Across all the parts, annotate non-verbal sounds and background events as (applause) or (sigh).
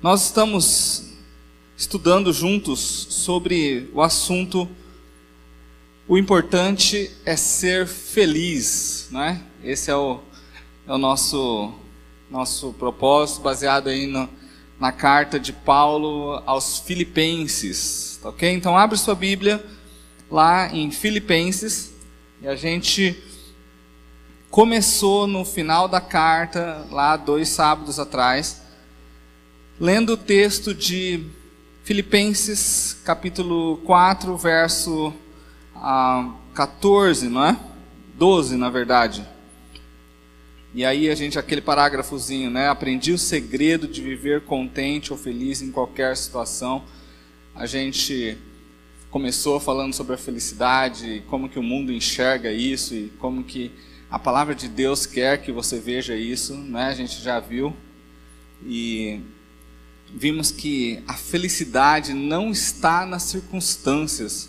Nós estamos estudando juntos sobre o assunto o importante é ser feliz, não é? Esse é o, é o nosso nosso propósito baseado aí no, na carta de Paulo aos Filipenses, tá ok? Então abre sua Bíblia lá em Filipenses e a gente começou no final da carta lá dois sábados atrás lendo o texto de Filipenses, capítulo 4, verso ah, 14, não é? 12, na verdade. E aí a gente, aquele parágrafozinho, né? Aprendi o segredo de viver contente ou feliz em qualquer situação. A gente começou falando sobre a felicidade, como que o mundo enxerga isso e como que a palavra de Deus quer que você veja isso, né? A gente já viu. E vimos que a felicidade não está nas circunstâncias,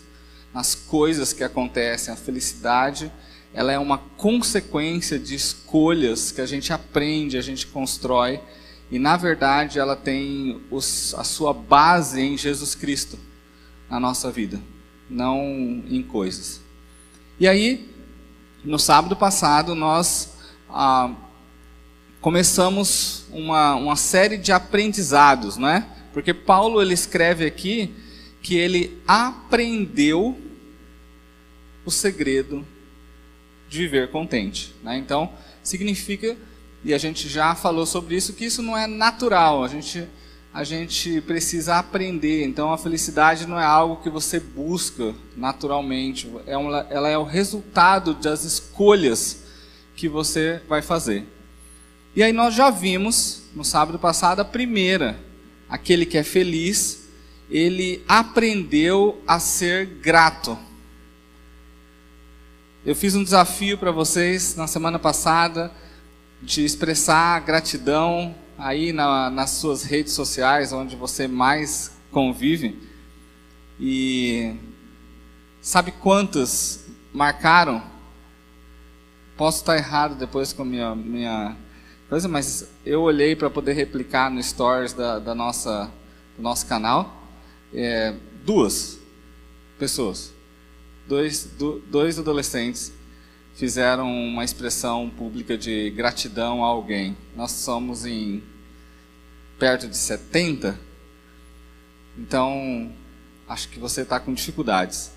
nas coisas que acontecem. A felicidade, ela é uma consequência de escolhas que a gente aprende, a gente constrói, e na verdade ela tem os, a sua base em Jesus Cristo na nossa vida, não em coisas. E aí, no sábado passado, nós ah, começamos uma, uma série de aprendizados, não é? Porque Paulo ele escreve aqui que ele aprendeu o segredo de viver contente. Né? Então, significa, e a gente já falou sobre isso, que isso não é natural, a gente, a gente precisa aprender. Então, a felicidade não é algo que você busca naturalmente, é ela é o resultado das escolhas que você vai fazer. E aí nós já vimos no sábado passado a primeira, aquele que é feliz, ele aprendeu a ser grato. Eu fiz um desafio para vocês na semana passada de expressar gratidão aí na, nas suas redes sociais, onde você mais convive. E sabe quantas marcaram? Posso estar errado depois com a minha, minha mas eu olhei para poder replicar no stories da, da nossa, do nosso canal. É, duas pessoas, dois, do, dois adolescentes fizeram uma expressão pública de gratidão a alguém. Nós somos em perto de 70, então acho que você está com dificuldades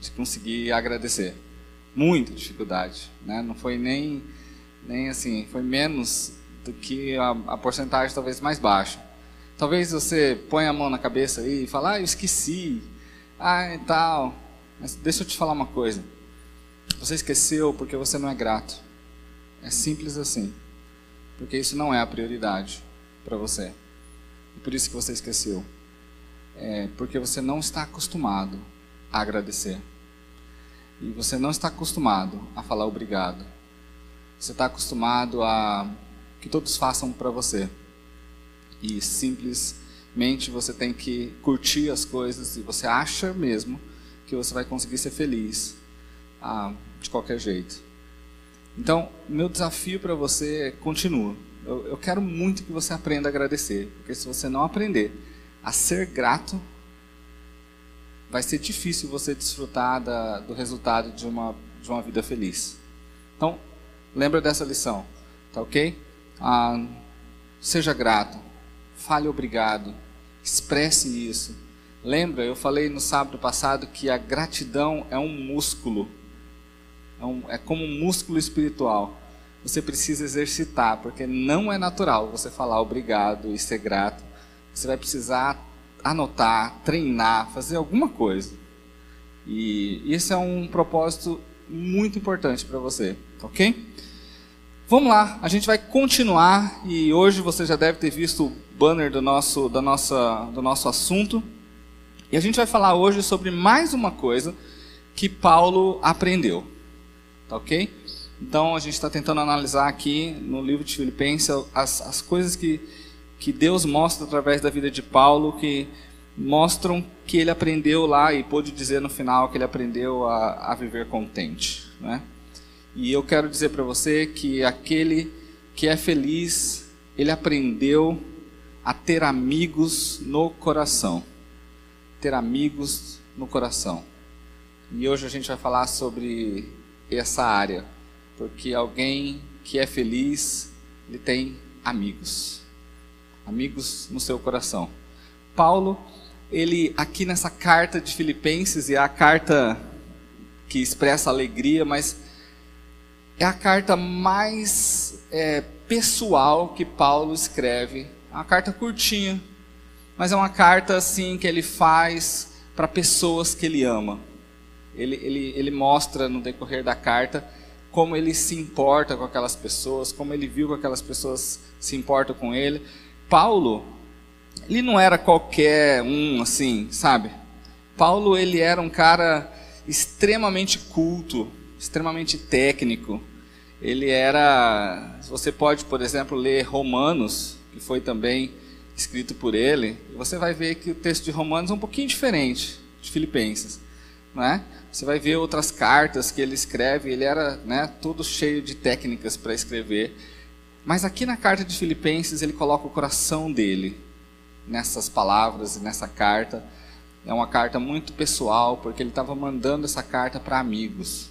de conseguir agradecer. Muita dificuldade, né? Não foi nem nem assim, foi menos do que a, a porcentagem talvez mais baixa. Talvez você ponha a mão na cabeça aí e fale, ah, eu esqueci, ah, e tal. Mas deixa eu te falar uma coisa. Você esqueceu porque você não é grato. É simples assim. Porque isso não é a prioridade para você. E por isso que você esqueceu. É porque você não está acostumado a agradecer. E você não está acostumado a falar obrigado. Você está acostumado a que todos façam para você. E simplesmente você tem que curtir as coisas e você acha mesmo que você vai conseguir ser feliz ah, de qualquer jeito. Então, meu desafio para você continua. Eu, eu quero muito que você aprenda a agradecer, porque se você não aprender a ser grato, vai ser difícil você desfrutar da, do resultado de uma, de uma vida feliz. Então, Lembra dessa lição, tá ok? Ah, seja grato, fale obrigado, expresse isso. Lembra, eu falei no sábado passado que a gratidão é um músculo, é, um, é como um músculo espiritual. Você precisa exercitar, porque não é natural você falar obrigado e ser grato. Você vai precisar anotar, treinar, fazer alguma coisa. E esse é um propósito muito importante para você, ok? Vamos lá, a gente vai continuar e hoje você já deve ter visto o banner do nosso, da nossa, do nosso assunto. E a gente vai falar hoje sobre mais uma coisa que Paulo aprendeu. Tá ok? Então a gente está tentando analisar aqui no livro de Filipenses as, as coisas que, que Deus mostra através da vida de Paulo que mostram que ele aprendeu lá e pôde dizer no final que ele aprendeu a, a viver contente. Né? E eu quero dizer para você que aquele que é feliz, ele aprendeu a ter amigos no coração. Ter amigos no coração. E hoje a gente vai falar sobre essa área, porque alguém que é feliz, ele tem amigos. Amigos no seu coração. Paulo, ele aqui nessa carta de Filipenses, e é a carta que expressa alegria, mas é a carta mais é, pessoal que Paulo escreve. É uma carta curtinha, mas é uma carta assim que ele faz para pessoas que ele ama. Ele, ele, ele mostra no decorrer da carta como ele se importa com aquelas pessoas, como ele viu que aquelas pessoas se importam com ele. Paulo, ele não era qualquer um assim, sabe? Paulo, ele era um cara extremamente culto, extremamente técnico. Ele era, você pode, por exemplo, ler Romanos, que foi também escrito por ele, você vai ver que o texto de Romanos é um pouquinho diferente de Filipenses, não é? Você vai ver outras cartas que ele escreve, ele era né, todo cheio de técnicas para escrever. Mas aqui na carta de Filipenses ele coloca o coração dele nessas palavras e nessa carta. É uma carta muito pessoal, porque ele estava mandando essa carta para amigos,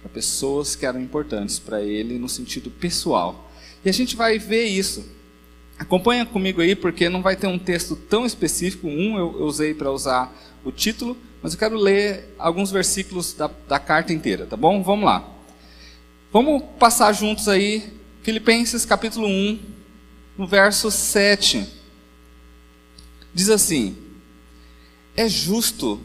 para pessoas que eram importantes para ele no sentido pessoal. E a gente vai ver isso. Acompanha comigo aí, porque não vai ter um texto tão específico. Um eu usei para usar o título, mas eu quero ler alguns versículos da, da carta inteira, tá bom? Vamos lá. Vamos passar juntos aí, Filipenses capítulo 1, no verso 7. Diz assim: É justo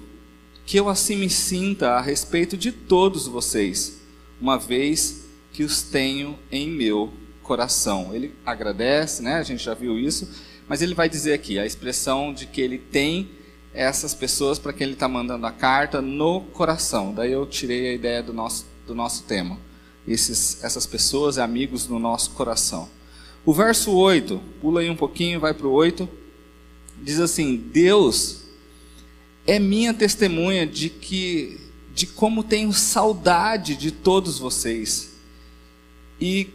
que eu assim me sinta a respeito de todos vocês, uma vez que os tenho em meu coração. Ele agradece, né? A gente já viu isso, mas ele vai dizer aqui a expressão de que ele tem essas pessoas para quem ele está mandando a carta no coração. Daí eu tirei a ideia do nosso, do nosso tema. Esses, essas pessoas amigos no nosso coração. O verso 8, pula aí um pouquinho, vai para o 8, diz assim: Deus é minha testemunha de que de como tenho saudade de todos vocês e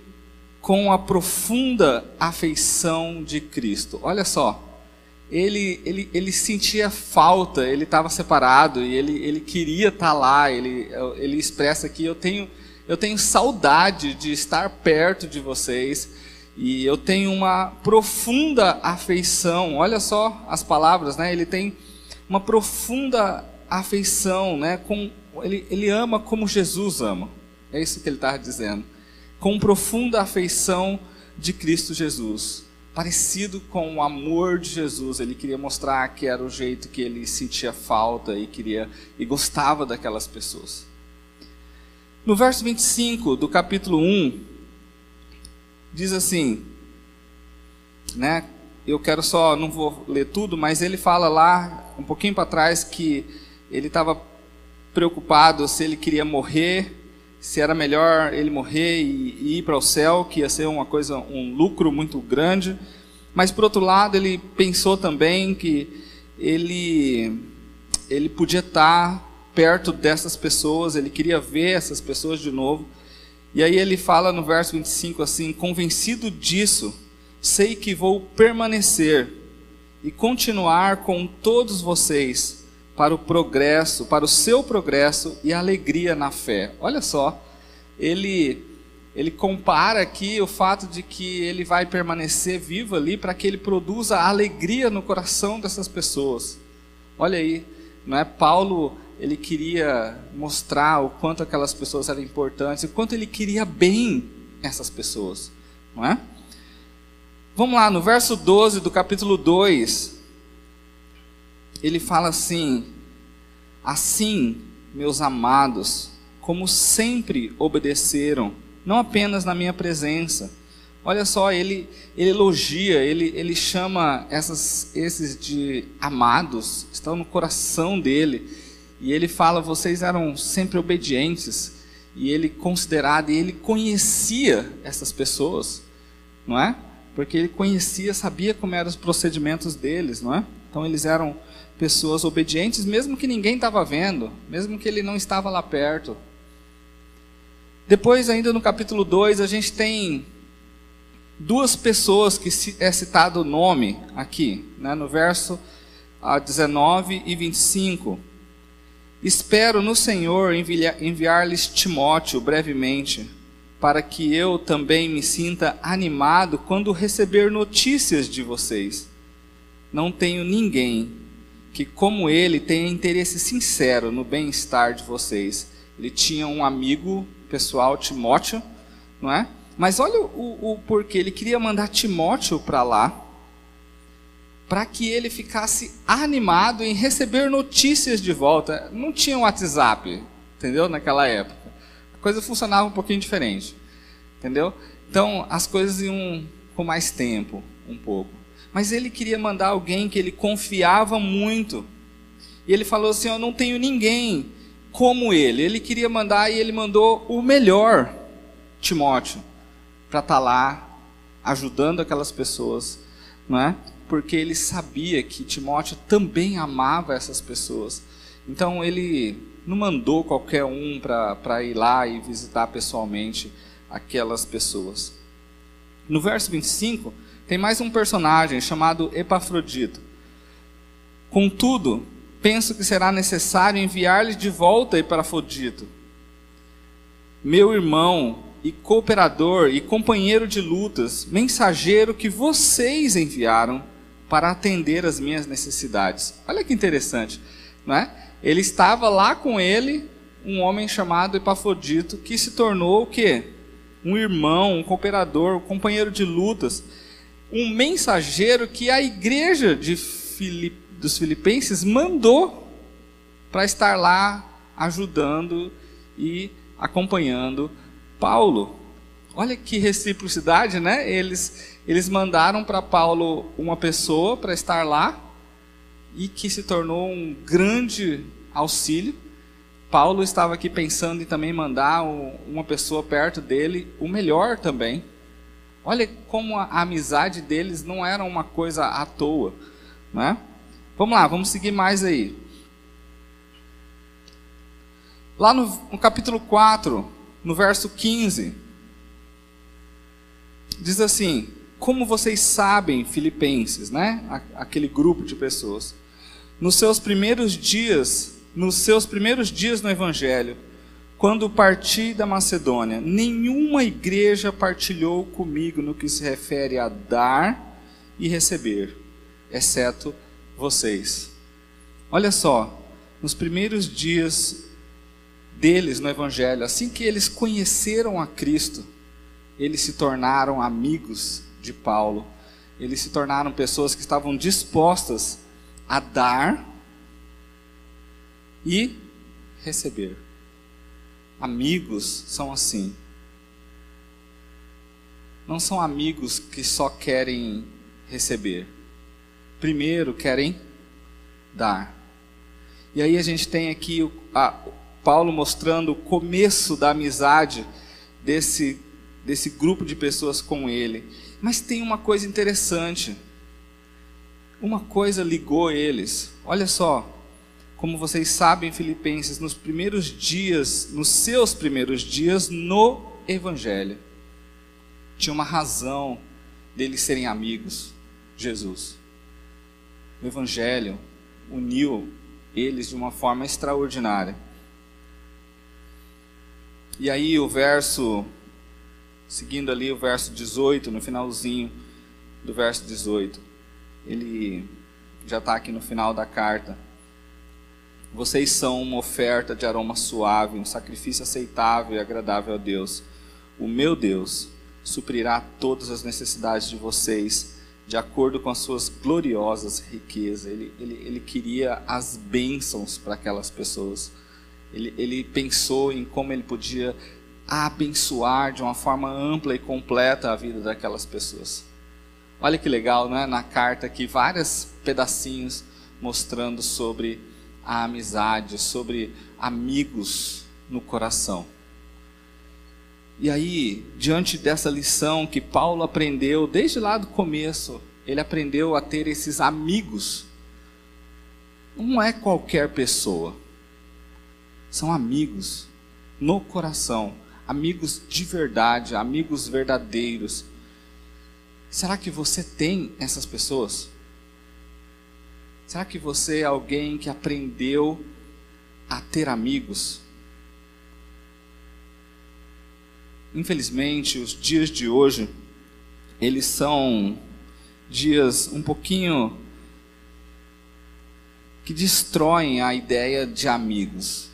com a profunda afeição de Cristo. Olha só, ele, ele, ele sentia falta, ele estava separado e ele, ele queria estar tá lá. Ele, ele expressa aqui: eu tenho, eu tenho saudade de estar perto de vocês e eu tenho uma profunda afeição. Olha só as palavras, né? Ele tem uma profunda afeição, né? Com, ele, ele ama como Jesus ama. É isso que ele está dizendo. Com profunda afeição de Cristo Jesus parecido com o amor de Jesus. Ele queria mostrar que era o jeito que ele sentia falta e queria e gostava daquelas pessoas. No verso 25 do capítulo 1 diz assim, né? Eu quero só, não vou ler tudo, mas ele fala lá um pouquinho para trás que ele estava preocupado se ele queria morrer se era melhor ele morrer e, e ir para o céu, que ia ser uma coisa, um lucro muito grande. Mas por outro lado, ele pensou também que ele ele podia estar perto dessas pessoas, ele queria ver essas pessoas de novo. E aí ele fala no verso 25 assim: Convencido disso, sei que vou permanecer e continuar com todos vocês para o progresso, para o seu progresso e alegria na fé. Olha só, ele ele compara aqui o fato de que ele vai permanecer vivo ali para que ele produza alegria no coração dessas pessoas. Olha aí, não é Paulo, ele queria mostrar o quanto aquelas pessoas eram importantes, o quanto ele queria bem essas pessoas, não é? Vamos lá, no verso 12 do capítulo 2, ele fala assim: Assim, meus amados, como sempre obedeceram, não apenas na minha presença. Olha só, ele, ele elogia, ele, ele chama essas, esses de amados, estão no coração dele. E ele fala: vocês eram sempre obedientes. E ele considerado, e ele conhecia essas pessoas, não é? Porque ele conhecia, sabia como eram os procedimentos deles, não é? Então eles eram pessoas obedientes, mesmo que ninguém estava vendo, mesmo que ele não estava lá perto. Depois, ainda no capítulo 2, a gente tem duas pessoas que é citado o nome aqui, né, no verso 19 ah, e 25. Espero no Senhor enviar-lhes Timóteo brevemente, para que eu também me sinta animado quando receber notícias de vocês. Não tenho ninguém que, como ele, tenha interesse sincero no bem-estar de vocês. Ele tinha um amigo pessoal, Timóteo, não é? Mas olha o, o porquê. Ele queria mandar Timóteo para lá, para que ele ficasse animado em receber notícias de volta. Não tinha WhatsApp, entendeu? Naquela época. Coisa funcionava um pouquinho diferente, entendeu? Então as coisas iam com mais tempo, um pouco. Mas ele queria mandar alguém que ele confiava muito. E ele falou assim: Eu não tenho ninguém como ele. Ele queria mandar e ele mandou o melhor, Timóteo para estar tá lá ajudando aquelas pessoas, não é? Porque ele sabia que Timóteo também amava essas pessoas. Então ele não mandou qualquer um para ir lá e visitar pessoalmente aquelas pessoas. No verso 25, tem mais um personagem chamado Epafrodito. Contudo, penso que será necessário enviar-lhe de volta Epafrodito, meu irmão e cooperador e companheiro de lutas, mensageiro que vocês enviaram para atender as minhas necessidades. Olha que interessante, não é? Ele estava lá com ele, um homem chamado Epafrodito, que se tornou o quê? Um irmão, um cooperador, um companheiro de lutas, um mensageiro que a igreja de Filip, dos filipenses mandou para estar lá ajudando e acompanhando Paulo. Olha que reciprocidade, né? Eles, eles mandaram para Paulo uma pessoa para estar lá e que se tornou um grande auxílio. Paulo estava aqui pensando em também mandar uma pessoa perto dele, o melhor também. Olha como a amizade deles não era uma coisa à toa, né? Vamos lá, vamos seguir mais aí. Lá no, no capítulo 4, no verso 15, diz assim: Como vocês sabem, filipenses, né? Aquele grupo de pessoas, nos seus primeiros dias, nos seus primeiros dias no evangelho, quando parti da Macedônia, nenhuma igreja partilhou comigo no que se refere a dar e receber, exceto vocês. Olha só, nos primeiros dias deles no Evangelho, assim que eles conheceram a Cristo, eles se tornaram amigos de Paulo, eles se tornaram pessoas que estavam dispostas a dar e receber. Amigos são assim. Não são amigos que só querem receber. Primeiro querem dar. E aí a gente tem aqui a, Paulo mostrando o começo da amizade desse, desse grupo de pessoas com ele. Mas tem uma coisa interessante. Uma coisa ligou eles. Olha só, como vocês sabem, Filipenses, nos primeiros dias, nos seus primeiros dias no Evangelho, tinha uma razão deles serem amigos, Jesus. O Evangelho uniu eles de uma forma extraordinária. E aí o verso, seguindo ali o verso 18, no finalzinho do verso 18, ele já está aqui no final da carta. Vocês são uma oferta de aroma suave, um sacrifício aceitável e agradável a Deus. O meu Deus suprirá todas as necessidades de vocês de acordo com as suas gloriosas riquezas. Ele, ele, ele queria as bênçãos para aquelas pessoas. Ele, ele pensou em como ele podia abençoar de uma forma ampla e completa a vida daquelas pessoas. Olha que legal, né? Na carta aqui, vários pedacinhos mostrando sobre a amizade, sobre amigos no coração. E aí, diante dessa lição que Paulo aprendeu desde lá do começo, ele aprendeu a ter esses amigos. Não é qualquer pessoa são amigos no coração, amigos de verdade, amigos verdadeiros. Será que você tem essas pessoas? Será que você é alguém que aprendeu a ter amigos? Infelizmente, os dias de hoje, eles são dias um pouquinho que destroem a ideia de amigos.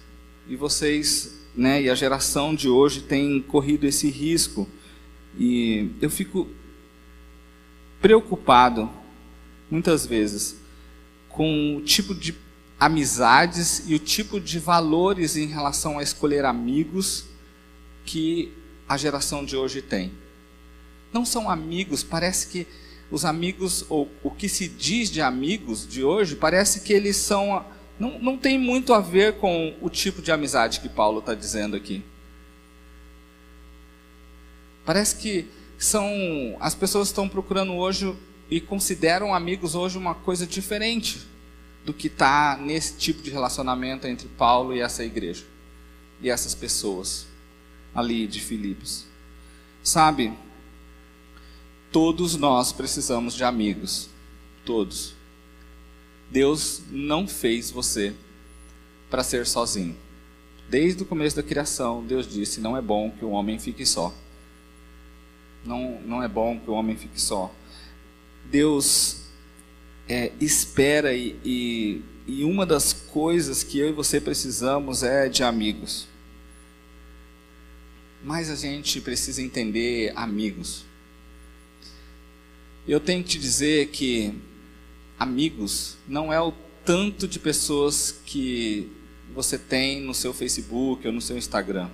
E vocês, né, e a geração de hoje tem corrido esse risco. E eu fico preocupado muitas vezes com o tipo de amizades e o tipo de valores em relação a escolher amigos que a geração de hoje tem. Não são amigos, parece que os amigos, ou o que se diz de amigos de hoje, parece que eles são. Não, não tem muito a ver com o tipo de amizade que Paulo está dizendo aqui. Parece que são. As pessoas estão procurando hoje e consideram amigos hoje uma coisa diferente do que está nesse tipo de relacionamento entre Paulo e essa igreja e essas pessoas ali de Filipos. Sabe, todos nós precisamos de amigos, todos. Deus não fez você para ser sozinho. Desde o começo da criação, Deus disse: não é bom que o homem fique só. Não, não é bom que o homem fique só. Deus é, espera e, e, e uma das coisas que eu e você precisamos é de amigos. Mas a gente precisa entender amigos. Eu tenho que te dizer que amigos não é o tanto de pessoas que você tem no seu Facebook ou no seu Instagram.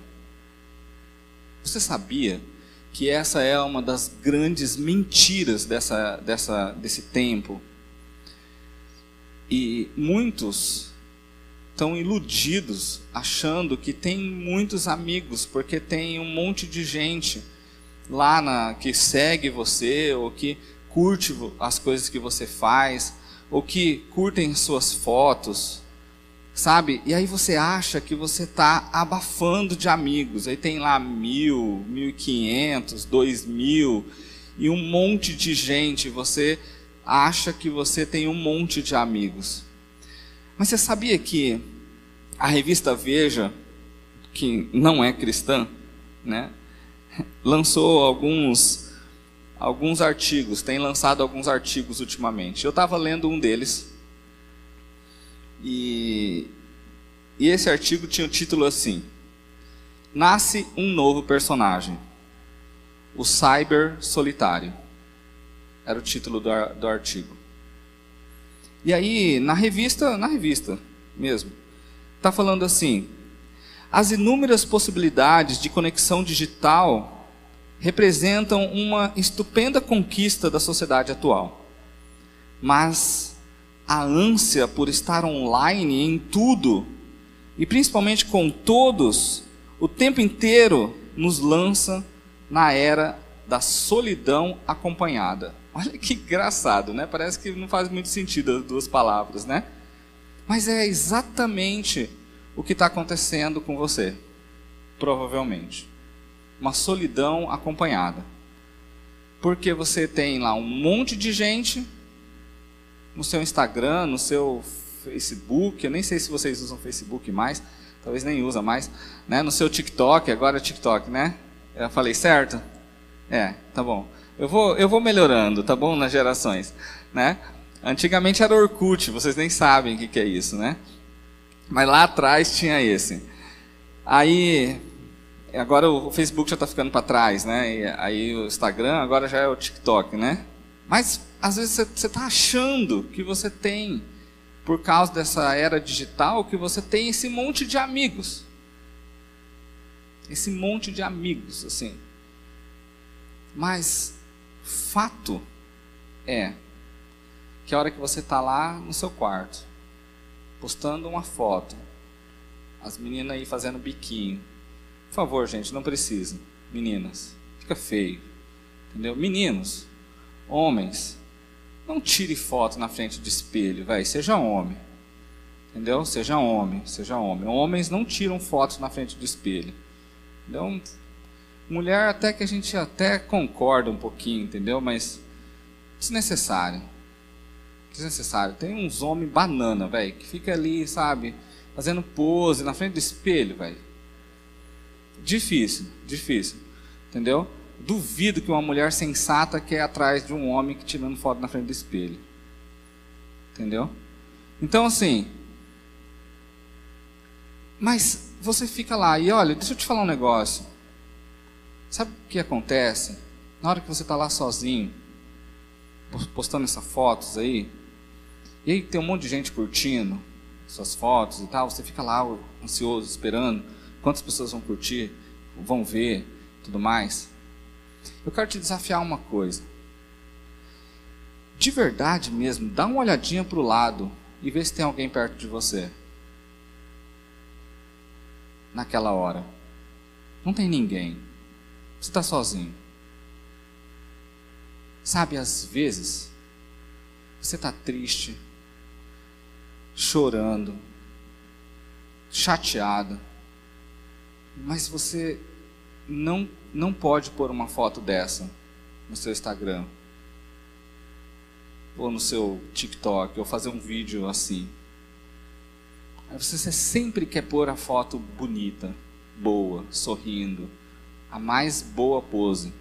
Você sabia que essa é uma das grandes mentiras dessa, dessa, desse tempo? E muitos estão iludidos, achando que tem muitos amigos, porque tem um monte de gente lá na, que segue você, ou que curte as coisas que você faz, ou que curtem suas fotos, sabe? E aí você acha que você está abafando de amigos. Aí tem lá mil, mil e quinhentos, dois mil, e um monte de gente. Você acha que você tem um monte de amigos. Mas você sabia que a revista Veja, que não é cristã, né, lançou alguns alguns artigos, tem lançado alguns artigos ultimamente. Eu estava lendo um deles e, e esse artigo tinha o título assim: Nasce um novo personagem, o Cyber Solitário. Era o título do, do artigo. E aí, na revista, na revista mesmo, está falando assim: as inúmeras possibilidades de conexão digital representam uma estupenda conquista da sociedade atual. Mas a ânsia por estar online em tudo, e principalmente com todos, o tempo inteiro nos lança na era da solidão acompanhada. Olha que engraçado, né? Parece que não faz muito sentido as duas palavras, né? Mas é exatamente o que está acontecendo com você, provavelmente. Uma solidão acompanhada. Porque você tem lá um monte de gente no seu Instagram, no seu Facebook, eu nem sei se vocês usam Facebook mais, talvez nem usa mais, né? No seu TikTok, agora é TikTok, né? Eu falei certo? É, tá bom. Eu vou, eu vou melhorando, tá bom? Nas gerações, né? Antigamente era Orkut, vocês nem sabem o que, que é isso, né? Mas lá atrás tinha esse. Aí, agora o Facebook já está ficando para trás, né? E aí o Instagram agora já é o TikTok, né? Mas às vezes você está achando que você tem, por causa dessa era digital, que você tem esse monte de amigos. Esse monte de amigos, assim. Mas fato é que a hora que você está lá no seu quarto, postando uma foto, as meninas aí fazendo biquinho. Por favor, gente, não precisa. Meninas, fica feio. Entendeu? Meninos, homens, não tire foto na frente do espelho, vai, seja homem. Entendeu? Seja homem, seja homem. Homens não tiram fotos na frente do espelho. Entendeu? Mulher até que a gente até concorda um pouquinho, entendeu? Mas Desnecessário. Desnecessário. Tem uns homens banana, velho, que fica ali, sabe, fazendo pose na frente do espelho, velho. Difícil, difícil. Entendeu? Duvido que uma mulher sensata quer atrás de um homem que tirando foto na frente do espelho. Entendeu? Então, assim. Mas você fica lá e olha, deixa eu te falar um negócio. Sabe o que acontece? Na hora que você está lá sozinho, postando essas fotos aí, e aí tem um monte de gente curtindo suas fotos e tal, você fica lá ansioso, esperando quantas pessoas vão curtir, vão ver, tudo mais. Eu quero te desafiar uma coisa. De verdade mesmo, dá uma olhadinha para o lado e vê se tem alguém perto de você. Naquela hora. Não tem ninguém. Você está sozinho. Sabe, às vezes, você está triste, chorando, chateado, mas você não, não pode pôr uma foto dessa no seu Instagram, ou no seu TikTok, ou fazer um vídeo assim. Você sempre quer pôr a foto bonita, boa, sorrindo, a mais boa pose.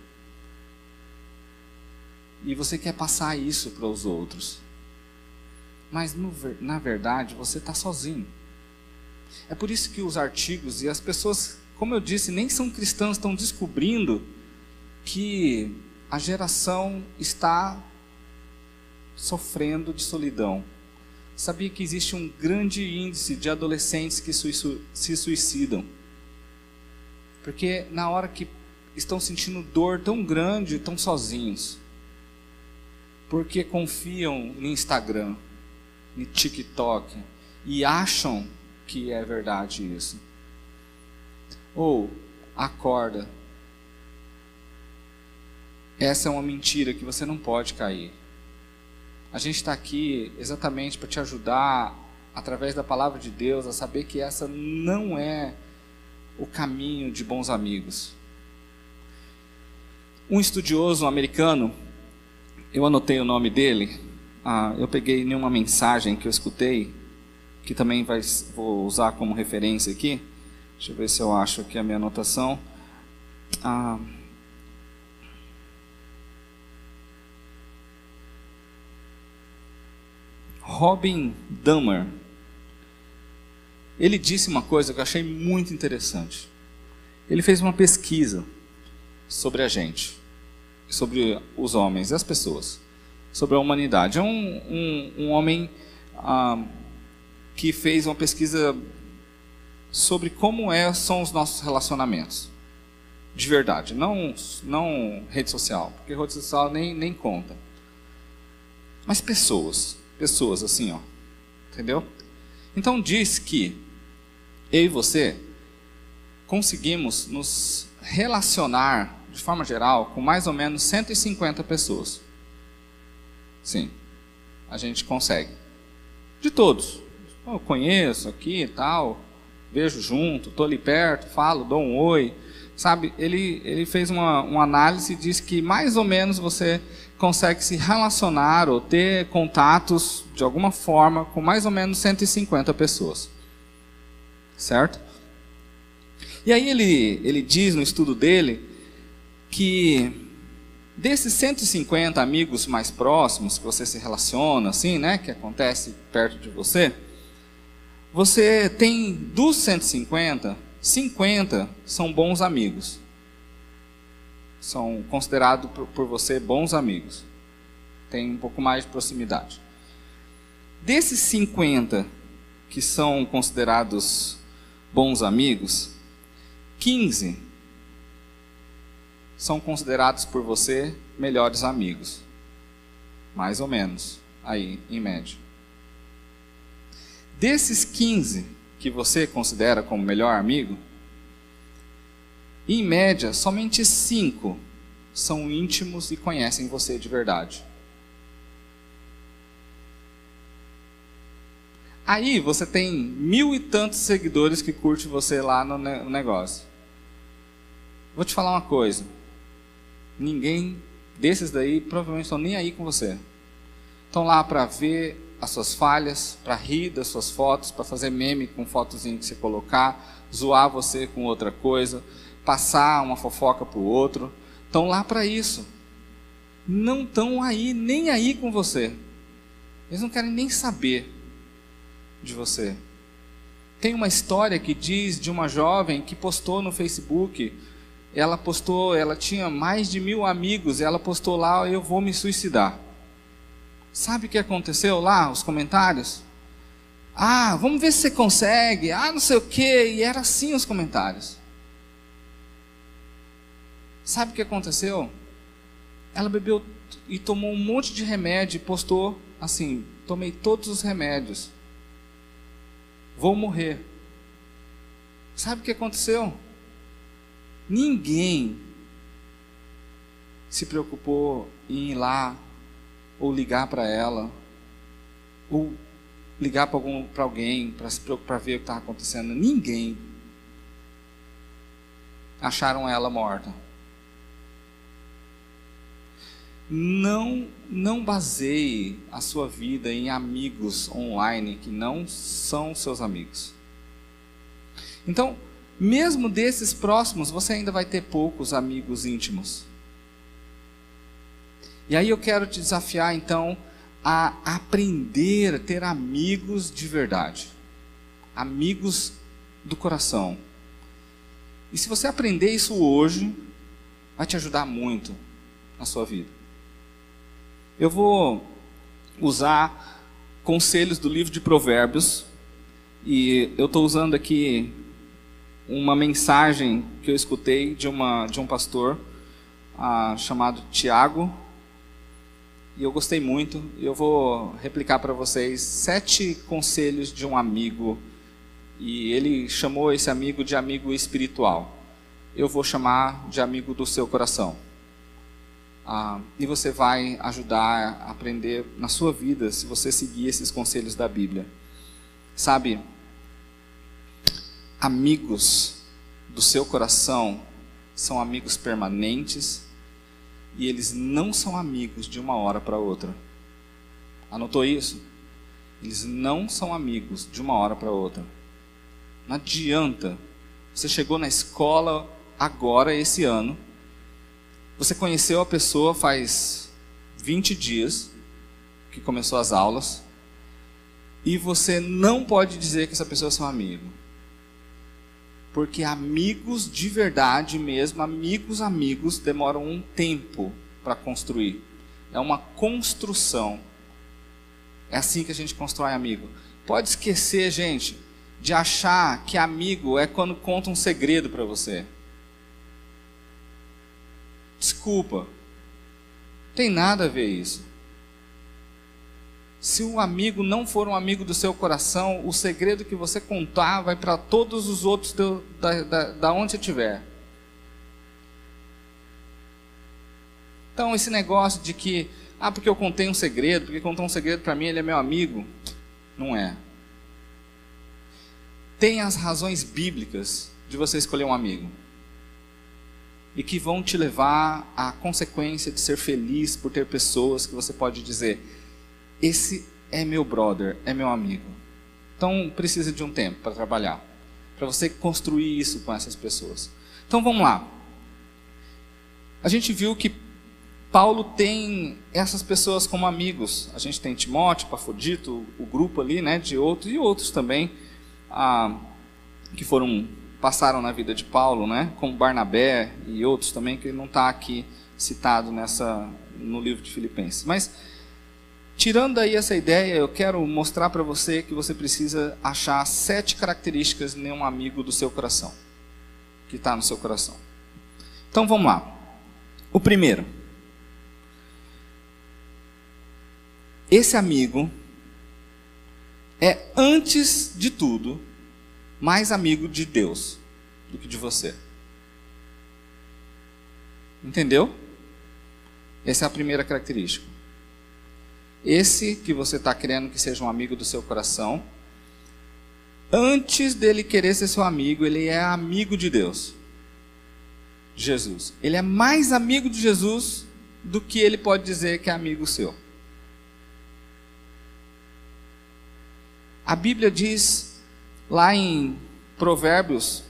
E você quer passar isso para os outros. Mas no, na verdade você está sozinho. É por isso que os artigos e as pessoas como eu disse, nem são cristãos estão descobrindo que a geração está sofrendo de solidão. Sabia que existe um grande índice de adolescentes que se suicidam? Porque na hora que estão sentindo dor tão grande, estão sozinhos. Porque confiam no Instagram, no TikTok e acham que é verdade isso. Ou acorda. Essa é uma mentira que você não pode cair. A gente está aqui exatamente para te ajudar, através da palavra de Deus, a saber que essa não é o caminho de bons amigos. Um estudioso americano, eu anotei o nome dele, ah, eu peguei nenhuma mensagem que eu escutei, que também vai, vou usar como referência aqui. Deixa eu ver se eu acho aqui a minha anotação. Ah, Robin Dummer. Ele disse uma coisa que eu achei muito interessante. Ele fez uma pesquisa sobre a gente, sobre os homens e as pessoas, sobre a humanidade. É um, um, um homem ah, que fez uma pesquisa sobre como é, são os nossos relacionamentos. De verdade, não, não rede social, porque rede social nem, nem conta. Mas pessoas, pessoas assim, ó. Entendeu? Então diz que eu e você conseguimos nos relacionar de forma geral com mais ou menos 150 pessoas. Sim, a gente consegue. De todos. Eu conheço aqui e tal, vejo junto, estou ali perto, falo, dou um oi. Sabe, ele, ele fez uma, uma análise e disse que mais ou menos você consegue se relacionar ou ter contatos de alguma forma com mais ou menos 150 pessoas. Certo? E aí ele, ele diz no estudo dele que desses 150 amigos mais próximos que você se relaciona, assim, né, que acontece perto de você, você tem dos 150, 50 são bons amigos. São considerados por você bons amigos. Tem um pouco mais de proximidade. Desses 50 que são considerados bons amigos, 15 são considerados por você melhores amigos. Mais ou menos, aí, em média. Desses 15 que você considera como melhor amigo, em média, somente 5 são íntimos e conhecem você de verdade. Aí você tem mil e tantos seguidores que curte você lá no negócio. Vou te falar uma coisa. Ninguém desses daí provavelmente estão nem aí com você. Estão lá para ver as suas falhas, para rir das suas fotos, para fazer meme com fotozinho que você colocar, zoar você com outra coisa, passar uma fofoca para o outro. Estão lá para isso. Não estão aí, nem aí com você. Eles não querem nem saber de você. Tem uma história que diz de uma jovem que postou no Facebook. Ela postou, ela tinha mais de mil amigos. Ela postou lá: Eu vou me suicidar. Sabe o que aconteceu lá? Os comentários. Ah, vamos ver se você consegue. Ah, não sei o que. E era assim os comentários. Sabe o que aconteceu? Ela bebeu e tomou um monte de remédio e postou assim: tomei todos os remédios. Vou morrer. Sabe o que aconteceu? Ninguém se preocupou em ir lá ou ligar para ela ou ligar para alguém para se preocupar ver o que estava acontecendo. Ninguém acharam ela morta. Não, não baseie a sua vida em amigos online que não são seus amigos. Então, mesmo desses próximos, você ainda vai ter poucos amigos íntimos. E aí eu quero te desafiar então a aprender a ter amigos de verdade, amigos do coração. E se você aprender isso hoje, vai te ajudar muito na sua vida. Eu vou usar conselhos do livro de Provérbios e eu estou usando aqui uma mensagem que eu escutei de, uma, de um pastor ah, chamado Tiago e eu gostei muito. Eu vou replicar para vocês sete conselhos de um amigo e ele chamou esse amigo de amigo espiritual. Eu vou chamar de amigo do seu coração. Ah, e você vai ajudar a aprender na sua vida se você seguir esses conselhos da Bíblia. Sabe, amigos do seu coração são amigos permanentes e eles não são amigos de uma hora para outra. Anotou isso? Eles não são amigos de uma hora para outra. Não adianta. Você chegou na escola agora, esse ano, você conheceu a pessoa faz 20 dias que começou as aulas e você não pode dizer que essa pessoa é seu amigo. Porque amigos de verdade mesmo, amigos, amigos, demoram um tempo para construir. É uma construção. É assim que a gente constrói amigo. Pode esquecer, gente, de achar que amigo é quando conta um segredo para você. Desculpa. Tem nada a ver isso. Se o amigo não for um amigo do seu coração, o segredo que você contar vai para todos os outros da, da, da onde estiver. Então, esse negócio de que, ah, porque eu contei um segredo, porque contou um segredo para mim, ele é meu amigo. Não é. Tem as razões bíblicas de você escolher um amigo e que vão te levar à consequência de ser feliz por ter pessoas que você pode dizer: esse é meu brother, é meu amigo. Então precisa de um tempo para trabalhar, para você construir isso com essas pessoas. Então vamos lá. A gente viu que Paulo tem essas pessoas como amigos. A gente tem Timóteo, Pafodito, o grupo ali, né, de outros e outros também ah, que foram passaram na vida de Paulo, né? como Barnabé e outros também, que não está aqui citado nessa, no livro de Filipenses. Mas, tirando aí essa ideia, eu quero mostrar para você que você precisa achar sete características em um amigo do seu coração, que está no seu coração. Então vamos lá. O primeiro. Esse amigo é, antes de tudo, mais amigo de Deus do que de você. Entendeu? Essa é a primeira característica. Esse que você está querendo que seja um amigo do seu coração, antes dele querer ser seu amigo, ele é amigo de Deus. Jesus. Ele é mais amigo de Jesus do que ele pode dizer que é amigo seu. A Bíblia diz lá em Provérbios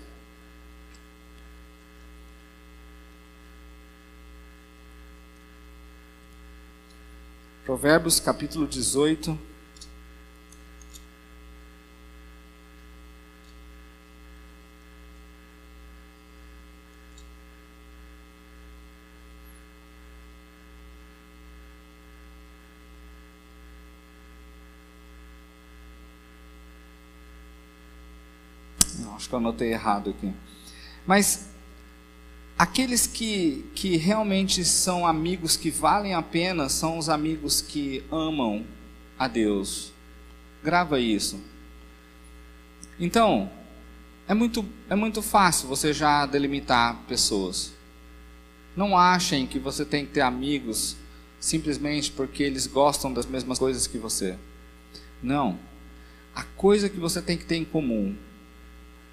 Provérbios capítulo 18 acho que eu anotei errado aqui. Mas aqueles que, que realmente são amigos que valem a pena são os amigos que amam a Deus. Grava isso. Então, é muito, é muito fácil você já delimitar pessoas. Não achem que você tem que ter amigos simplesmente porque eles gostam das mesmas coisas que você. Não. A coisa que você tem que ter em comum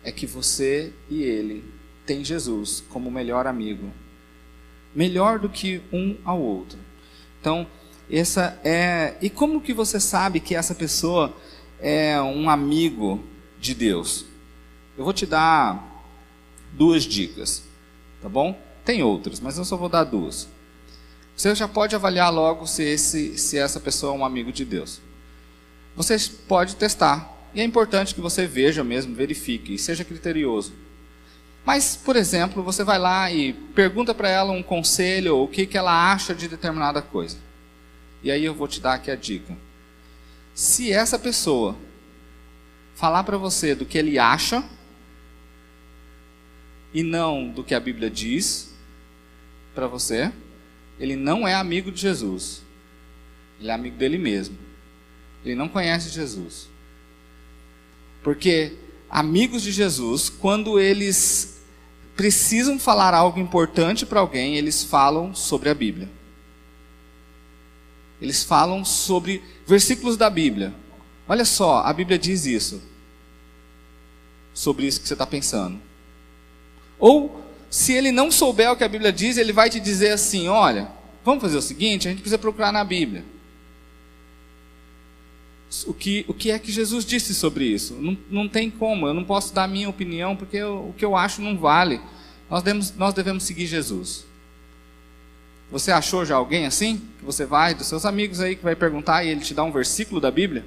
é que você e ele têm Jesus como melhor amigo, melhor do que um ao outro. Então, essa é. E como que você sabe que essa pessoa é um amigo de Deus? Eu vou te dar duas dicas, tá bom? Tem outras, mas eu só vou dar duas. Você já pode avaliar logo se, esse, se essa pessoa é um amigo de Deus. Você pode testar e é importante que você veja mesmo, verifique e seja criterioso. Mas, por exemplo, você vai lá e pergunta para ela um conselho ou o que, que ela acha de determinada coisa. E aí eu vou te dar aqui a dica. Se essa pessoa falar para você do que ele acha e não do que a Bíblia diz para você, ele não é amigo de Jesus. Ele é amigo dele mesmo. Ele não conhece Jesus. Porque amigos de Jesus, quando eles precisam falar algo importante para alguém, eles falam sobre a Bíblia. Eles falam sobre versículos da Bíblia. Olha só, a Bíblia diz isso. Sobre isso que você está pensando. Ou, se ele não souber o que a Bíblia diz, ele vai te dizer assim: olha, vamos fazer o seguinte, a gente precisa procurar na Bíblia o que, o que é que Jesus disse sobre isso. Não, não tem como, eu não posso dar minha opinião, porque eu, o que eu acho não vale. Nós devemos, nós devemos seguir Jesus. Você achou já alguém assim? Que você vai, dos seus amigos aí, que vai perguntar e ele te dá um versículo da Bíblia?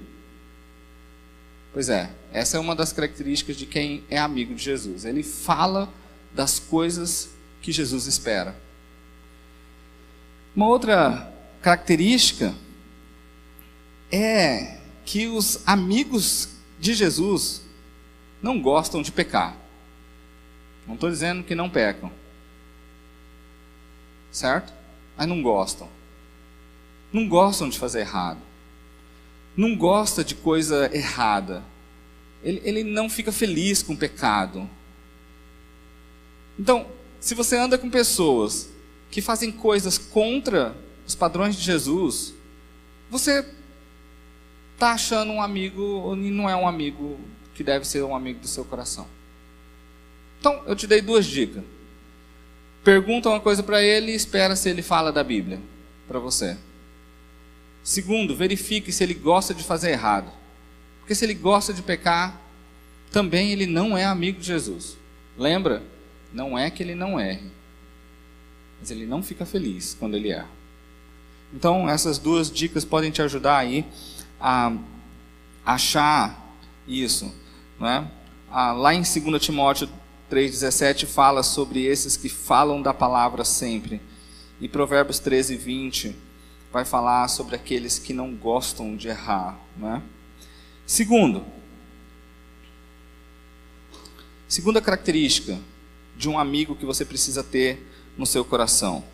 Pois é, essa é uma das características de quem é amigo de Jesus. Ele fala das coisas que Jesus espera. Uma outra característica é que os amigos de Jesus não gostam de pecar. Não estou dizendo que não pecam. Certo? Mas não gostam. Não gostam de fazer errado. Não gosta de coisa errada. Ele, ele não fica feliz com o pecado. Então, se você anda com pessoas que fazem coisas contra os padrões de Jesus, você está achando um amigo e não é um amigo que deve ser um amigo do seu coração. Então, eu te dei duas dicas. Pergunta uma coisa para ele e espera se ele fala da Bíblia para você. Segundo, verifique se ele gosta de fazer errado. Porque se ele gosta de pecar, também ele não é amigo de Jesus. Lembra? Não é que ele não erre, mas ele não fica feliz quando ele erra. Então, essas duas dicas podem te ajudar aí a achar isso. Né? Lá em 2 Timóteo 3,17 fala sobre esses que falam da palavra sempre. E Provérbios 13, 20 vai falar sobre aqueles que não gostam de errar. Né? Segundo, segunda característica de um amigo que você precisa ter no seu coração.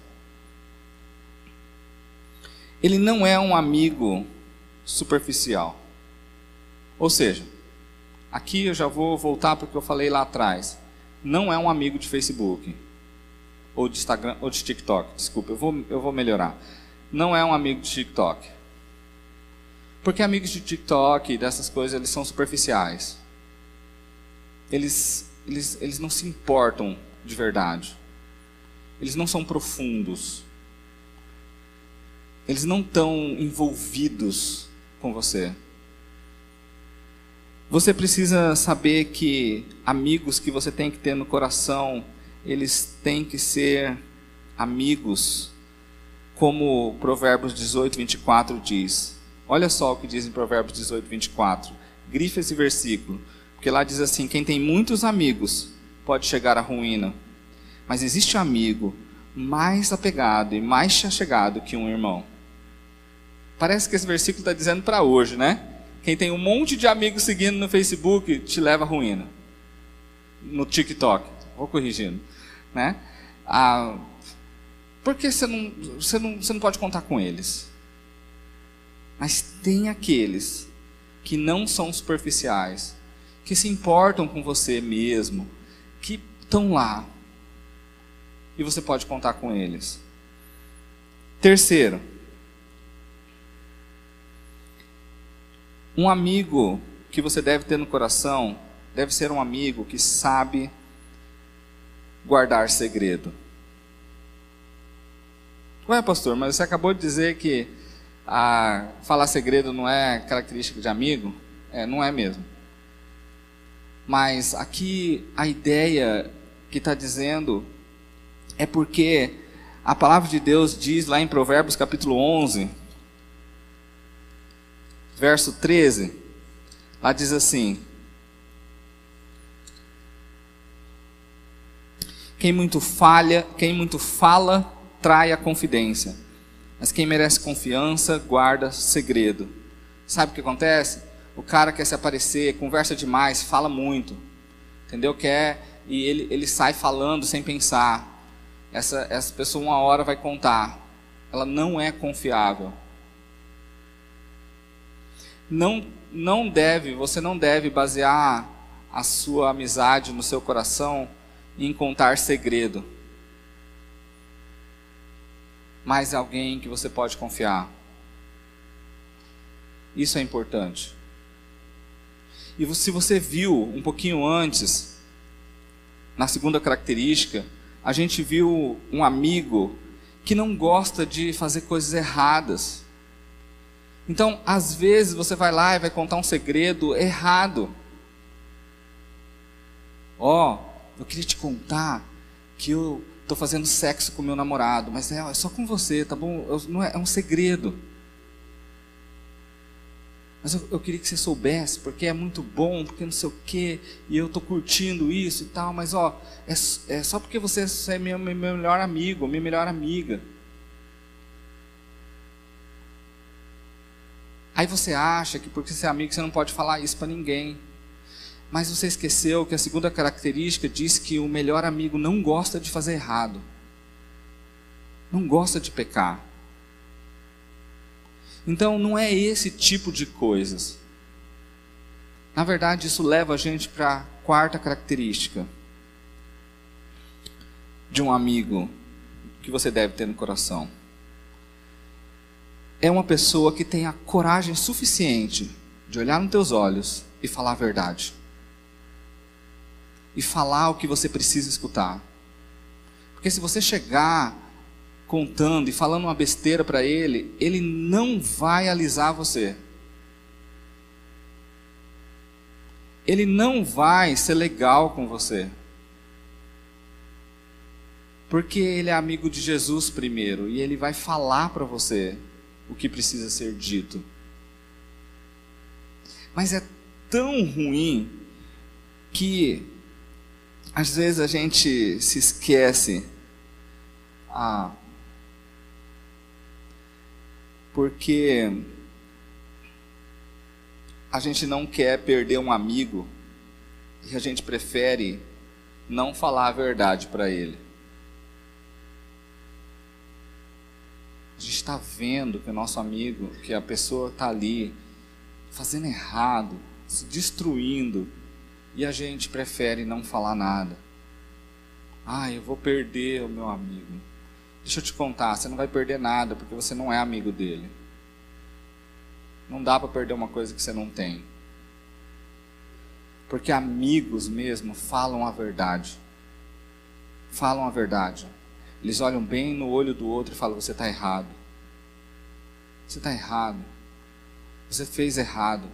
Ele não é um amigo superficial. Ou seja, aqui eu já vou voltar para o que eu falei lá atrás. Não é um amigo de Facebook ou de Instagram ou de TikTok. Desculpa, eu vou, eu vou melhorar. Não é um amigo de TikTok. Porque amigos de TikTok dessas coisas, eles são superficiais. Eles, eles, eles não se importam de verdade. Eles não são profundos. eles não estão envolvidos com você. Você precisa saber que amigos que você tem que ter no coração, eles têm que ser amigos, como Provérbios 18, 24 diz. Olha só o que diz em Provérbios 18, 24. Grife esse versículo, porque lá diz assim: Quem tem muitos amigos pode chegar à ruína, mas existe um amigo mais apegado e mais chegado que um irmão. Parece que esse versículo está dizendo para hoje, né? Quem tem um monte de amigos seguindo no Facebook te leva à ruína. No TikTok, vou corrigindo, né? Ah, porque você não, você, não, você não pode contar com eles. Mas tem aqueles que não são superficiais, que se importam com você mesmo, que estão lá. E você pode contar com eles. Terceiro, um amigo que você deve ter no coração deve ser um amigo que sabe guardar segredo. Ué, pastor, mas você acabou de dizer que a, falar segredo não é característica de amigo? É, não é mesmo. Mas aqui a ideia que está dizendo é porque a palavra de Deus diz lá em Provérbios capítulo 11, verso 13, lá diz assim: Quem muito falha, quem muito fala, trai a confidência. Mas quem merece confiança, guarda segredo. Sabe o que acontece? O cara quer se aparecer, conversa demais, fala muito. Entendeu? Quer e ele, ele sai falando sem pensar. Essa, essa pessoa uma hora vai contar. Ela não é confiável. Não, não deve, você não deve basear a sua amizade no seu coração em contar segredo mas alguém que você pode confiar. Isso é importante. E se você viu um pouquinho antes, na segunda característica, a gente viu um amigo que não gosta de fazer coisas erradas. Então, às vezes você vai lá e vai contar um segredo errado. Ó, oh, eu queria te contar que eu estou fazendo sexo com meu namorado, mas é, é, só com você, tá bom? Eu, não é, é um segredo. Mas eu, eu, queria que você soubesse, porque é muito bom, porque não sei o quê, e eu estou curtindo isso e tal, mas ó, é, é só porque você é meu, meu melhor amigo, minha melhor amiga. Aí você acha que porque você é amigo você não pode falar isso para ninguém. Mas você esqueceu que a segunda característica diz que o melhor amigo não gosta de fazer errado. Não gosta de pecar. Então não é esse tipo de coisas. Na verdade, isso leva a gente para a quarta característica de um amigo que você deve ter no coração. É uma pessoa que tem a coragem suficiente de olhar nos teus olhos e falar a verdade e falar o que você precisa escutar. Porque se você chegar contando e falando uma besteira para ele, ele não vai alisar você. Ele não vai ser legal com você. Porque ele é amigo de Jesus primeiro e ele vai falar para você o que precisa ser dito. Mas é tão ruim que às vezes a gente se esquece. Ah, porque a gente não quer perder um amigo e a gente prefere não falar a verdade para ele. Gente está vendo que o nosso amigo, que a pessoa está ali fazendo errado, se destruindo, e a gente prefere não falar nada. Ah, eu vou perder o meu amigo. Deixa eu te contar, você não vai perder nada porque você não é amigo dele. Não dá para perder uma coisa que você não tem. Porque amigos mesmo falam a verdade. Falam a verdade. Eles olham bem no olho do outro e falam: você está errado. Você está errado. Você fez errado.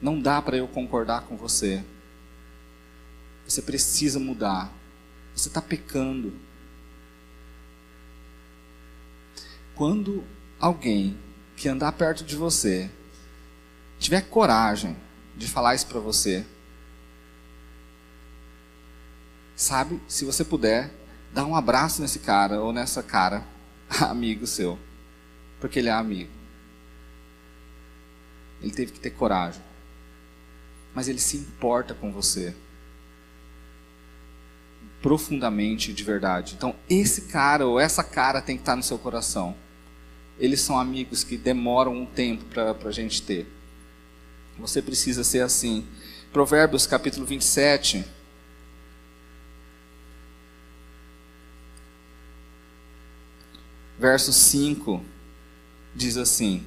Não dá para eu concordar com você. Você precisa mudar. Você está pecando. Quando alguém que andar perto de você tiver coragem de falar isso para você, sabe, se você puder, dá um abraço nesse cara ou nessa cara, (laughs) amigo seu, porque ele é amigo. Ele teve que ter coragem. Mas ele se importa com você. Profundamente, de verdade. Então, esse cara ou essa cara tem que estar no seu coração. Eles são amigos que demoram um tempo para a gente ter. Você precisa ser assim. Provérbios capítulo 27. Verso 5 diz assim: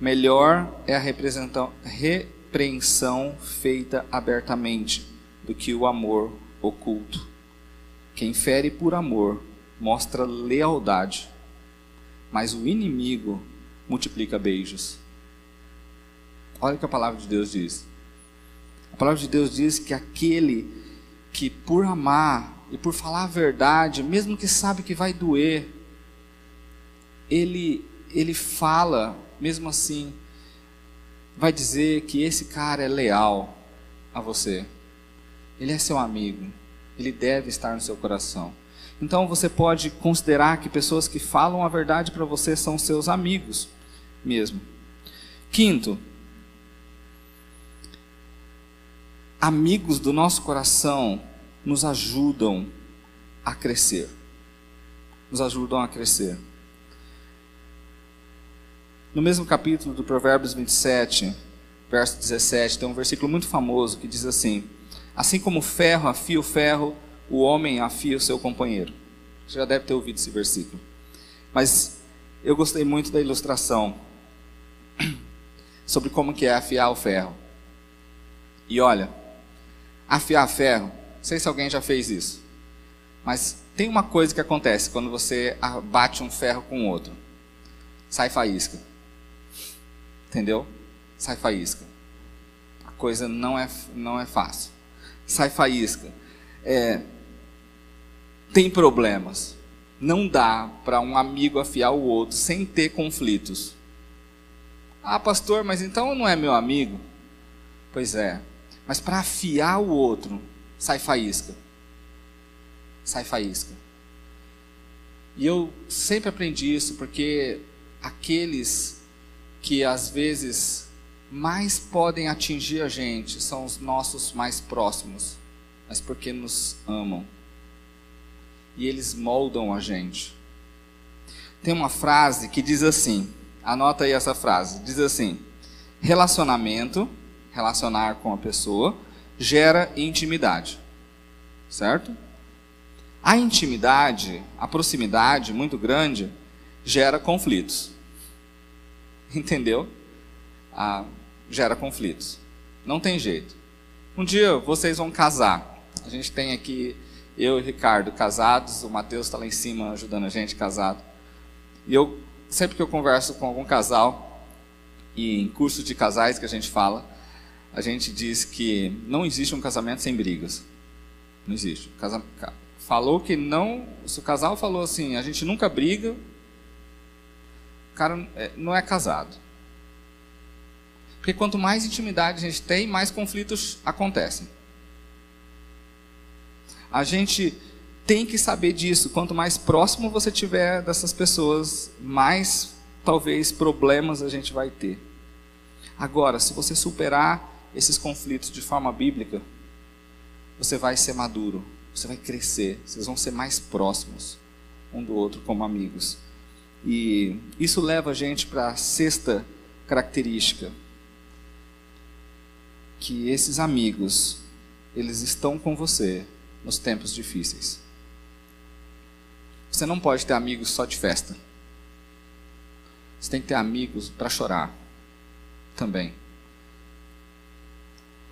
Melhor é a repreensão feita abertamente do que o amor oculto. Quem fere por amor mostra lealdade, mas o inimigo multiplica beijos. Olha o que a palavra de Deus diz. A palavra de Deus diz que aquele que por amar e por falar a verdade, mesmo que sabe que vai doer, ele ele fala, mesmo assim, vai dizer que esse cara é leal a você. Ele é seu amigo. Ele deve estar no seu coração. Então você pode considerar que pessoas que falam a verdade para você são seus amigos mesmo. Quinto, amigos do nosso coração nos ajudam a crescer. Nos ajudam a crescer. No mesmo capítulo do Provérbios 27, verso 17, tem um versículo muito famoso que diz assim: Assim como o ferro afia o ferro, o homem afia o seu companheiro. Você já deve ter ouvido esse versículo. Mas eu gostei muito da ilustração sobre como que é afiar o ferro. E olha, afiar ferro. Não sei se alguém já fez isso. Mas tem uma coisa que acontece quando você bate um ferro com outro. Sai faísca. Entendeu? Sai faísca. A coisa não é, não é fácil. Sai faísca. É, tem problemas. Não dá para um amigo afiar o outro sem ter conflitos. Ah, pastor, mas então não é meu amigo? Pois é, mas para afiar o outro, sai faísca. Sai faísca. E eu sempre aprendi isso porque aqueles que às vezes mais podem atingir a gente são os nossos mais próximos, mas porque nos amam. E eles moldam a gente. Tem uma frase que diz assim: anota aí essa frase. Diz assim: relacionamento relacionar com a pessoa, gera intimidade. Certo? A intimidade, a proximidade muito grande, gera conflitos. (laughs) Entendeu? Ah, gera conflitos. Não tem jeito. Um dia vocês vão casar. A gente tem aqui eu e Ricardo casados, o Matheus está lá em cima ajudando a gente casado. E eu sempre que eu converso com algum casal e em curso de casais que a gente fala, a gente diz que não existe um casamento sem brigas. Não existe. Falou que não. Se o casal falou assim, a gente nunca briga, o cara é, não é casado. Porque quanto mais intimidade a gente tem, mais conflitos acontecem. A gente tem que saber disso. Quanto mais próximo você tiver dessas pessoas, mais talvez problemas a gente vai ter. Agora, se você superar esses conflitos de forma bíblica, você vai ser maduro, você vai crescer, vocês vão ser mais próximos um do outro como amigos. E isso leva a gente para a sexta característica, que esses amigos, eles estão com você nos tempos difíceis. Você não pode ter amigos só de festa. Você tem que ter amigos para chorar também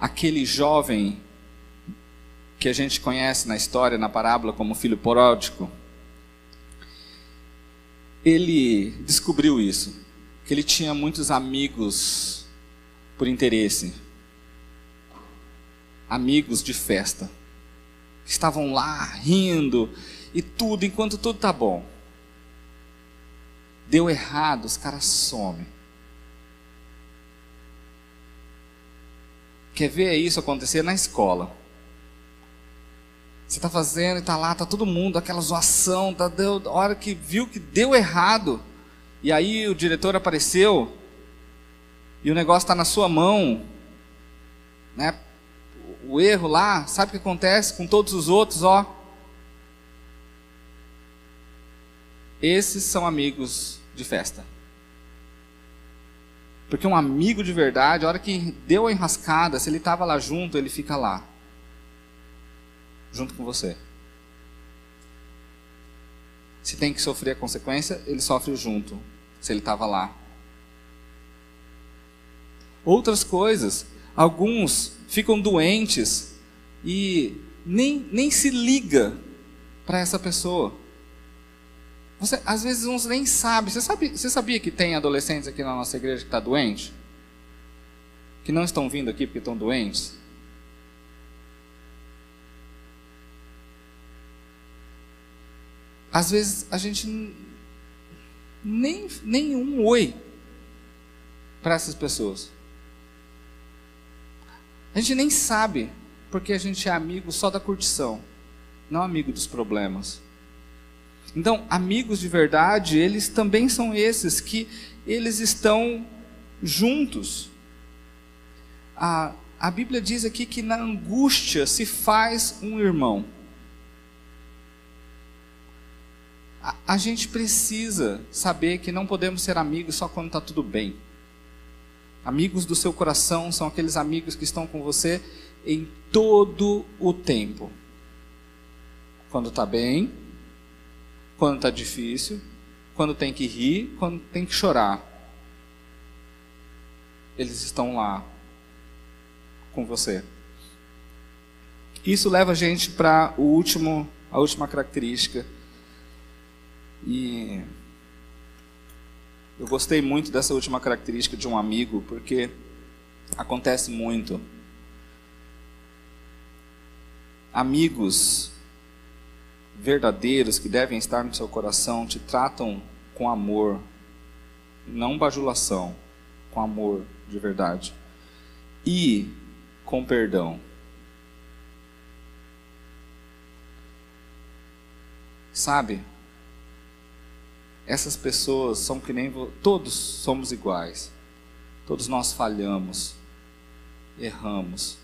aquele jovem que a gente conhece na história, na parábola, como filho pródigo. ele descobriu isso, que ele tinha muitos amigos por interesse, amigos de festa, que estavam lá rindo e tudo, enquanto tudo tá bom. Deu errado, os caras somem. Quer ver isso acontecer na escola? Você está fazendo e está lá, está todo mundo, aquela zoação, tá, deu, hora que viu que deu errado, e aí o diretor apareceu, e o negócio está na sua mão, né? o erro lá, sabe o que acontece com todos os outros, ó? Esses são amigos de festa. Porque um amigo de verdade, a hora que deu a enrascada, se ele estava lá junto, ele fica lá junto com você. Se tem que sofrer a consequência, ele sofre junto, se ele estava lá. Outras coisas, alguns ficam doentes e nem, nem se liga para essa pessoa. Você, às vezes uns nem sabe. Você, sabe. você sabia que tem adolescentes aqui na nossa igreja que está doente? Que não estão vindo aqui porque estão doentes? Às vezes a gente nem nenhum oi para essas pessoas. A gente nem sabe porque a gente é amigo só da curtição, não amigo dos problemas. Então, amigos de verdade, eles também são esses que eles estão juntos. A, a Bíblia diz aqui que na angústia se faz um irmão. A, a gente precisa saber que não podemos ser amigos só quando está tudo bem. Amigos do seu coração são aqueles amigos que estão com você em todo o tempo. Quando está bem, quando está difícil, quando tem que rir, quando tem que chorar. Eles estão lá com você. Isso leva a gente para o último, a última característica e eu gostei muito dessa última característica de um amigo, porque acontece muito. Amigos verdadeiros que devem estar no seu coração te tratam com amor, não bajulação, com amor de verdade e com perdão. Sabe? Essas pessoas são que nem todos somos iguais. Todos nós falhamos, erramos.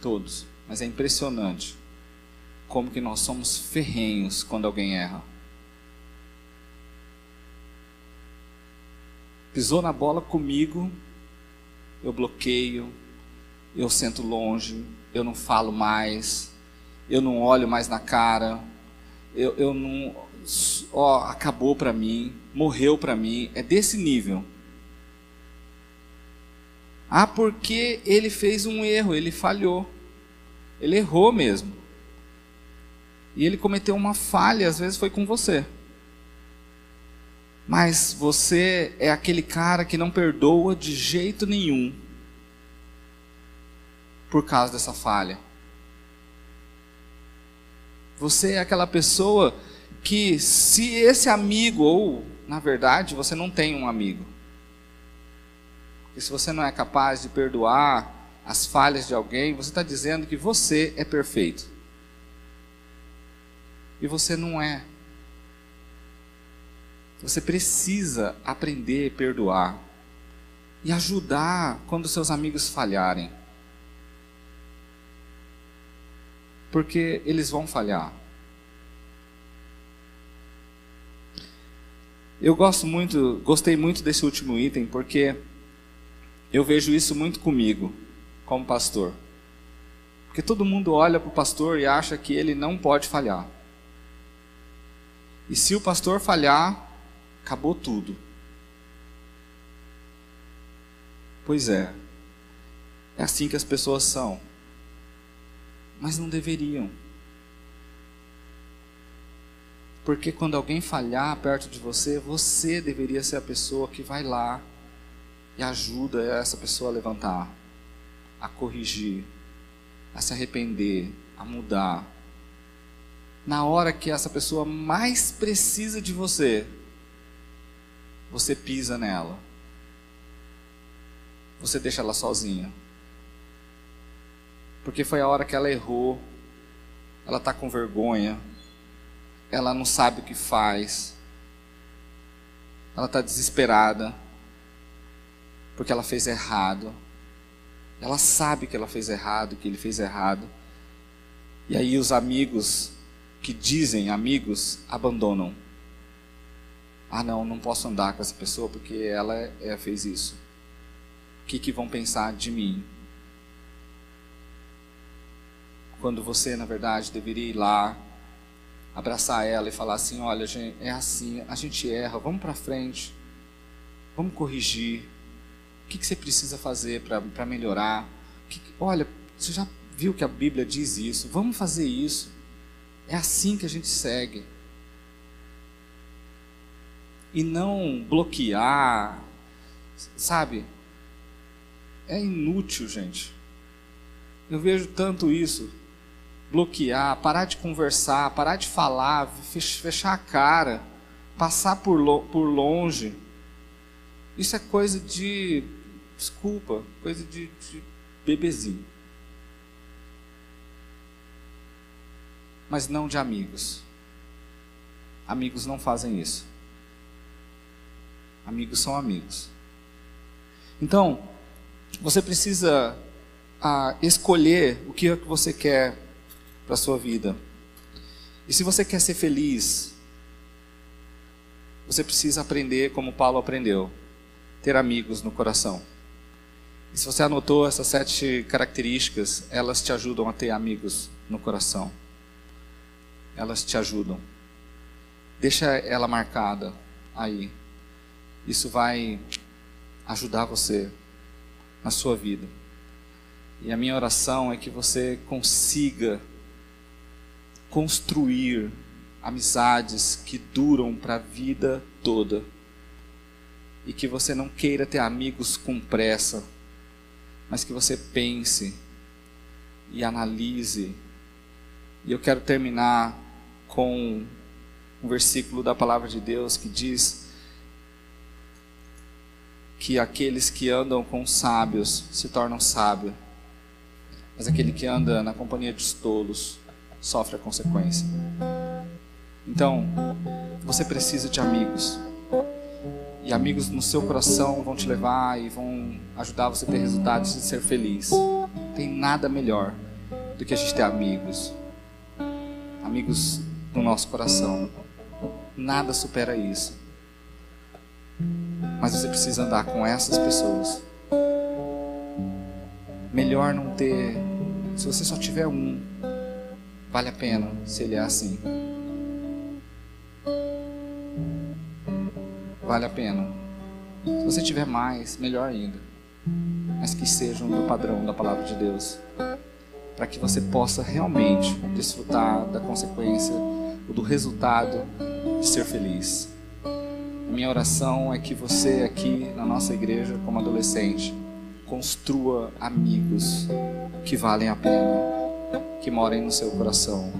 Todos. Mas é impressionante como que nós somos ferrenhos quando alguém erra. Pisou na bola comigo, eu bloqueio, eu sento longe, eu não falo mais, eu não olho mais na cara, eu, eu não ó, acabou para mim, morreu para mim, é desse nível. Ah, porque ele fez um erro, ele falhou. Ele errou mesmo. E ele cometeu uma falha, às vezes foi com você. Mas você é aquele cara que não perdoa de jeito nenhum por causa dessa falha. Você é aquela pessoa que se esse amigo, ou na verdade você não tem um amigo, e se você não é capaz de perdoar as falhas de alguém, você está dizendo que você é perfeito. E você não é. Você precisa aprender a perdoar e ajudar quando seus amigos falharem. Porque eles vão falhar. Eu gosto muito, gostei muito desse último item porque eu vejo isso muito comigo, como pastor. Porque todo mundo olha para o pastor e acha que ele não pode falhar. E se o pastor falhar, acabou tudo. Pois é, é assim que as pessoas são. Mas não deveriam. Porque quando alguém falhar perto de você, você deveria ser a pessoa que vai lá e ajuda essa pessoa a levantar, a corrigir, a se arrepender, a mudar. Na hora que essa pessoa mais precisa de você, você pisa nela. Você deixa ela sozinha. Porque foi a hora que ela errou, ela está com vergonha, ela não sabe o que faz, ela está desesperada, porque ela fez errado. Ela sabe que ela fez errado, que ele fez errado. E aí os amigos que dizem amigos abandonam. Ah, não, não posso andar com essa pessoa porque ela é, fez isso. O que, que vão pensar de mim? Quando você, na verdade, deveria ir lá, abraçar ela e falar assim: olha, é assim, a gente erra, vamos para frente, vamos corrigir. O que, que você precisa fazer para melhorar? Que, olha, você já viu que a Bíblia diz isso? Vamos fazer isso. É assim que a gente segue. E não bloquear, sabe? É inútil, gente. Eu vejo tanto isso bloquear, parar de conversar, parar de falar, fechar a cara, passar por, por longe. Isso é coisa de, desculpa, coisa de, de bebezinho. Mas não de amigos. Amigos não fazem isso. Amigos são amigos. Então, você precisa ah, escolher o que, é que você quer para a sua vida. E se você quer ser feliz, você precisa aprender como Paulo aprendeu, ter amigos no coração. E se você anotou essas sete características, elas te ajudam a ter amigos no coração. Elas te ajudam. Deixa ela marcada aí. Isso vai ajudar você na sua vida. E a minha oração é que você consiga construir amizades que duram para a vida toda. E que você não queira ter amigos com pressa, mas que você pense e analise. E eu quero terminar com um versículo da palavra de Deus que diz que aqueles que andam com sábios se tornam sábios, mas aquele que anda na companhia dos tolos sofre a consequência. Então, você precisa de amigos. E amigos no seu coração vão te levar e vão ajudar você a ter resultados e ser feliz. Não tem nada melhor do que a gente ter amigos. Amigos no nosso coração. Nada supera isso. Mas você precisa andar com essas pessoas. Melhor não ter. Se você só tiver um, Vale a pena se ele é assim. Vale a pena. Se você tiver mais, melhor ainda. Mas que sejam do padrão da palavra de Deus. Para que você possa realmente desfrutar da consequência, ou do resultado de ser feliz. Minha oração é que você aqui na nossa igreja, como adolescente, construa amigos que valem a pena que morem no seu coração,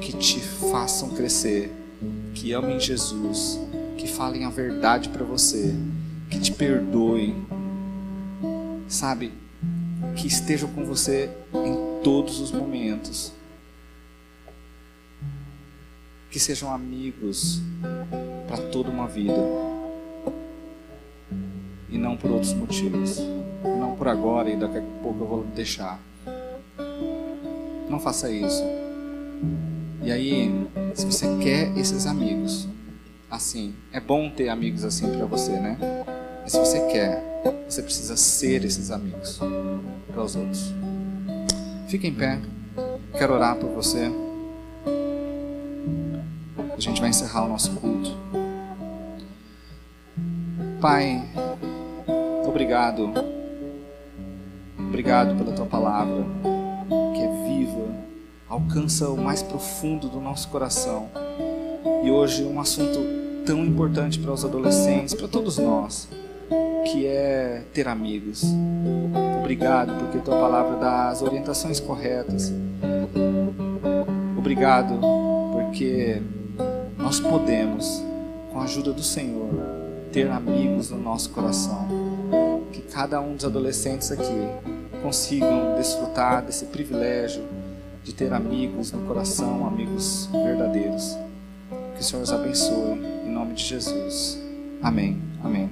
que te façam crescer, que amem Jesus, que falem a verdade para você, que te perdoem, sabe? Que estejam com você em todos os momentos, que sejam amigos para toda uma vida e não por outros motivos, não por agora e daqui a pouco eu vou deixar. Não faça isso. E aí, se você quer esses amigos, assim, é bom ter amigos assim para você, né? Mas se você quer, você precisa ser esses amigos para os outros. Fique em pé. Quero orar por você. A gente vai encerrar o nosso culto. Pai, obrigado. Obrigado pela tua palavra que é viva, alcança o mais profundo do nosso coração E hoje um assunto tão importante para os adolescentes, para todos nós, que é ter amigos. Obrigado porque tua palavra dá as orientações corretas. Obrigado porque nós podemos, com a ajuda do Senhor, ter amigos no nosso coração. Que cada um dos adolescentes aqui consigam desfrutar desse privilégio de ter amigos no coração, amigos verdadeiros. Que o Senhor os abençoe, em nome de Jesus. Amém. Amém.